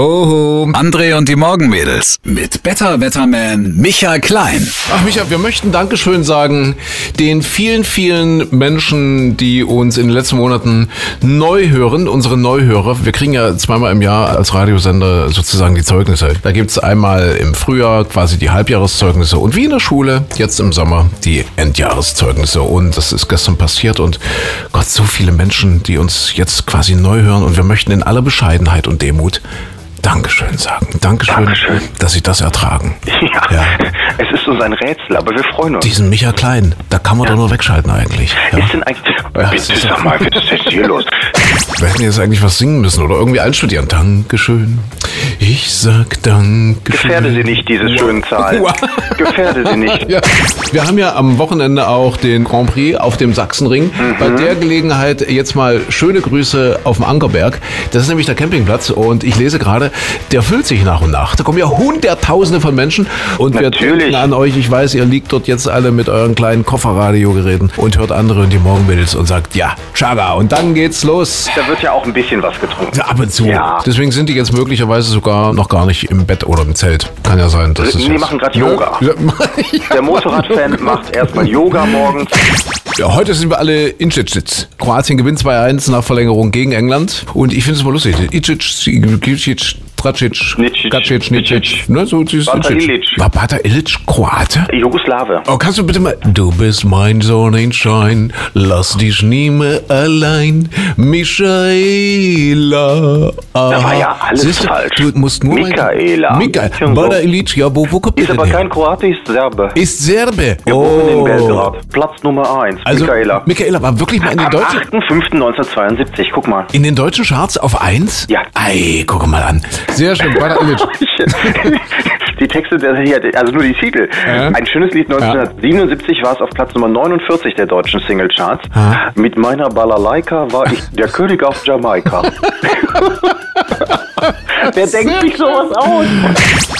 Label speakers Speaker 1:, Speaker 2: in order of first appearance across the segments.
Speaker 1: Oho, André und die Morgenmädels mit Better Wetterman Michael Klein.
Speaker 2: Ach Micha, wir möchten Dankeschön sagen den vielen, vielen Menschen, die uns in den letzten Monaten neu hören, unsere Neuhörer. Wir kriegen ja zweimal im Jahr als Radiosender sozusagen die Zeugnisse. Da gibt's einmal im Frühjahr quasi die Halbjahreszeugnisse und wie in der Schule jetzt im Sommer die Endjahreszeugnisse. Und das ist gestern passiert und Gott, so viele Menschen, die uns jetzt quasi neu hören und wir möchten in aller Bescheidenheit und Demut Dankeschön sagen. Dankeschön,
Speaker 3: Dankeschön.
Speaker 2: dass Sie das ertragen.
Speaker 3: Ja,
Speaker 2: Ja.
Speaker 3: es ist uns ein Rätsel, aber wir freuen uns.
Speaker 2: Diesen Micha Klein, da kann man doch nur wegschalten eigentlich. Ja.
Speaker 3: Ist denn eigentlich...
Speaker 2: Ja,
Speaker 3: Bitte sag mal, was ist jetzt hier los?
Speaker 2: Wir hätten jetzt eigentlich was singen müssen oder irgendwie einstudieren. Dankeschön. Ich sag Dankeschön.
Speaker 3: Gefährde sie nicht, diese schönen Zahlen. Gefährde sie nicht.
Speaker 2: Ja. Wir haben ja am Wochenende auch den Grand Prix auf dem Sachsenring. Bei der Gelegenheit jetzt mal schöne Grüße auf dem Ankerberg. Das ist nämlich der Campingplatz und ich lese gerade, der füllt sich nach und nach. Da kommen ja hunderttausende von Menschen und wir
Speaker 3: Natürlich.
Speaker 2: denken an euch. Ich weiß, ihr liegt dort jetzt alle mit euren kleinen Kofferradiogeräten und hört andere und die Morgenbilds und sagt, ja, Chaga. Und dann geht's los.
Speaker 3: Da wird ja auch ein bisschen was getrunken.
Speaker 2: Ja, Ab und zu.
Speaker 3: Ja.
Speaker 2: Deswegen sind die jetzt möglicherweise sogar noch gar nicht im Bett oder im Zelt. Kann ja sein. Das ist
Speaker 3: Nee,
Speaker 2: jetzt-
Speaker 3: machen grad Yoga.
Speaker 2: Ja.
Speaker 3: Der Motorradfan macht erstmal Yoga morgens.
Speaker 2: Ja, heute sind wir alle in Cicic. Kroatien gewinnt 2-1 nach Verlängerung gegen England. Und ich finde es mal lustig. Icic, Gicic, Tracic,
Speaker 3: Nicic,
Speaker 2: Gacic, Nicic.
Speaker 3: Nicic.
Speaker 2: Ne, so dieses
Speaker 3: Bata
Speaker 2: Icic.
Speaker 3: Ilic.
Speaker 2: War Bata Ilic Kroate?
Speaker 3: Jugoslawe.
Speaker 2: Oh, kannst du bitte mal... Du bist mein Sonnenschein, lass dich nie mehr allein, Michaela.
Speaker 3: Da war ja alles
Speaker 2: Siehst du,
Speaker 3: falsch.
Speaker 2: Du musst nur...
Speaker 3: Michaela.
Speaker 2: Michaela.
Speaker 3: Schon so.
Speaker 2: Bata Ilic, ja, wo, wo kommt
Speaker 3: Ist
Speaker 2: der
Speaker 3: aber
Speaker 2: denn her?
Speaker 3: kein Kroate, ist Serbe.
Speaker 2: Ist Serbe.
Speaker 3: Geboren in
Speaker 2: Oh.
Speaker 3: Belgrad. Platz Nummer 1.
Speaker 2: Also,
Speaker 3: Michaela.
Speaker 2: Michaela war wirklich mal in den
Speaker 3: Am
Speaker 2: deutschen...
Speaker 3: 8.5.1972, guck mal.
Speaker 2: In den deutschen Charts auf 1?
Speaker 3: Ja.
Speaker 2: Ei, guck mal an. Sehr schön, Bada Ilic.
Speaker 3: Die Texte, also nur die Titel.
Speaker 2: Ja.
Speaker 3: Ein schönes Lied 1977 war es auf Platz Nummer 49 der deutschen Singlecharts. Mit meiner Balalaika war ich der König auf Jamaika. Wer denkt sich sowas aus?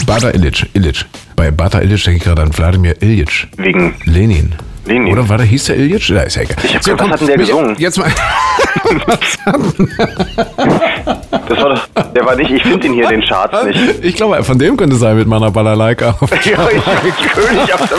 Speaker 2: Bada Ilic, Ilic. Bei Bada Ilic denke ich gerade an Wladimir Ilic.
Speaker 3: Wegen
Speaker 2: Lenin.
Speaker 3: Lenin.
Speaker 2: Oder war der, hieß der Ilic? Ja, ist ja egal.
Speaker 3: Ich hab gehört, was hat denn der gesungen?
Speaker 2: Jetzt mal.
Speaker 3: Das war der war nicht, ich finde ihn hier in den Charts nicht.
Speaker 2: Ich glaube, von dem könnte es sein mit meiner Balalaika.
Speaker 3: Ja, ich bin König auf der